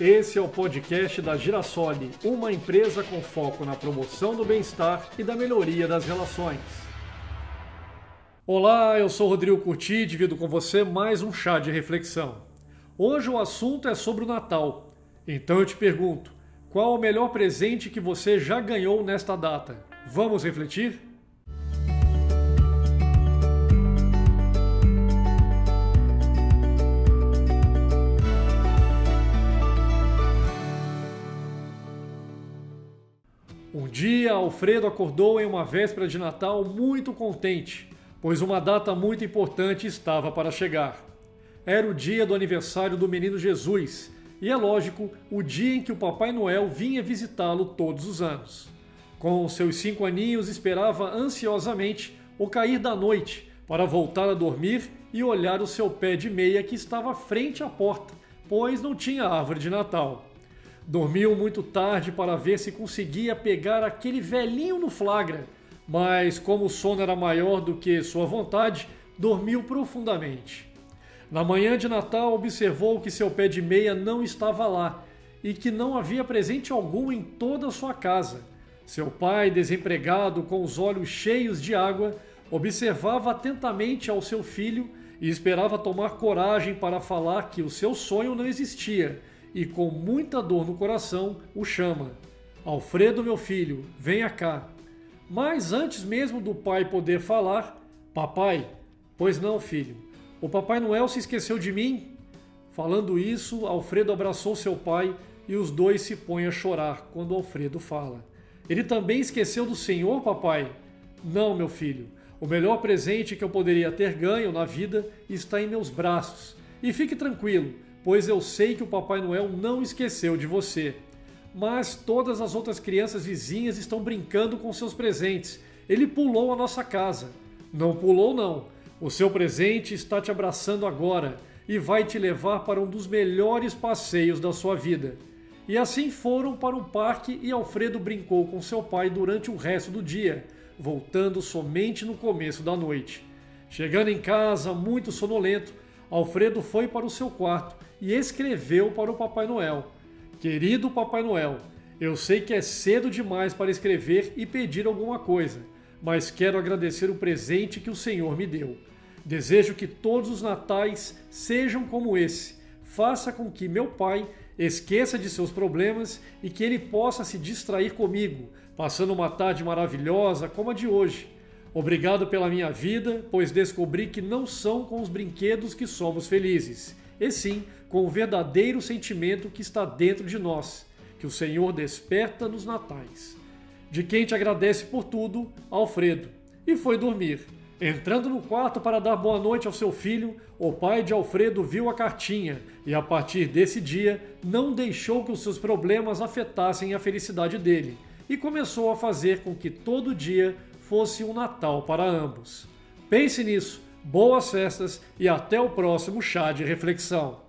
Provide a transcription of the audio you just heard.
Esse é o podcast da Girassoli, uma empresa com foco na promoção do bem-estar e da melhoria das relações. Olá, eu sou Rodrigo Curti e divido com você mais um chá de reflexão. Hoje o assunto é sobre o Natal. Então eu te pergunto, qual o melhor presente que você já ganhou nesta data? Vamos refletir? Dia, Alfredo acordou em uma véspera de Natal muito contente, pois uma data muito importante estava para chegar. Era o dia do aniversário do menino Jesus, e é lógico, o dia em que o Papai Noel vinha visitá-lo todos os anos. Com seus cinco aninhos, esperava ansiosamente o cair da noite para voltar a dormir e olhar o seu pé de meia que estava frente à porta, pois não tinha árvore de Natal. Dormiu muito tarde para ver se conseguia pegar aquele velhinho no flagra, mas como o sono era maior do que sua vontade, dormiu profundamente. Na manhã de Natal, observou que seu pé de meia não estava lá e que não havia presente algum em toda a sua casa. Seu pai, desempregado, com os olhos cheios de água, observava atentamente ao seu filho e esperava tomar coragem para falar que o seu sonho não existia e, com muita dor no coração, o chama: Alfredo, meu filho, venha cá. Mas antes mesmo do pai poder falar, Papai, pois não, filho, o Papai Noel se esqueceu de mim? Falando isso, Alfredo abraçou seu pai e os dois se põem a chorar quando Alfredo fala. Ele também esqueceu do Senhor, papai? Não, meu filho. O melhor presente que eu poderia ter ganho na vida está em meus braços. E fique tranquilo, pois eu sei que o Papai Noel não esqueceu de você. Mas todas as outras crianças vizinhas estão brincando com seus presentes. Ele pulou a nossa casa. Não pulou, não. O seu presente está te abraçando agora e vai te levar para um dos melhores passeios da sua vida. E assim foram para um parque e Alfredo brincou com seu pai durante o resto do dia, voltando somente no começo da noite. Chegando em casa, muito sonolento, Alfredo foi para o seu quarto e escreveu para o Papai Noel: Querido Papai Noel, eu sei que é cedo demais para escrever e pedir alguma coisa, mas quero agradecer o presente que o Senhor me deu. Desejo que todos os natais sejam como esse. Faça com que meu pai esqueça de seus problemas e que ele possa se distrair comigo, passando uma tarde maravilhosa como a de hoje. Obrigado pela minha vida, pois descobri que não são com os brinquedos que somos felizes, e sim com o verdadeiro sentimento que está dentro de nós, que o Senhor desperta nos natais. De quem te agradece por tudo, Alfredo, e foi dormir. Entrando no quarto para dar boa noite ao seu filho, o pai de Alfredo viu a cartinha e, a partir desse dia, não deixou que os seus problemas afetassem a felicidade dele e começou a fazer com que todo dia fosse um Natal para ambos. Pense nisso, boas festas e até o próximo chá de reflexão.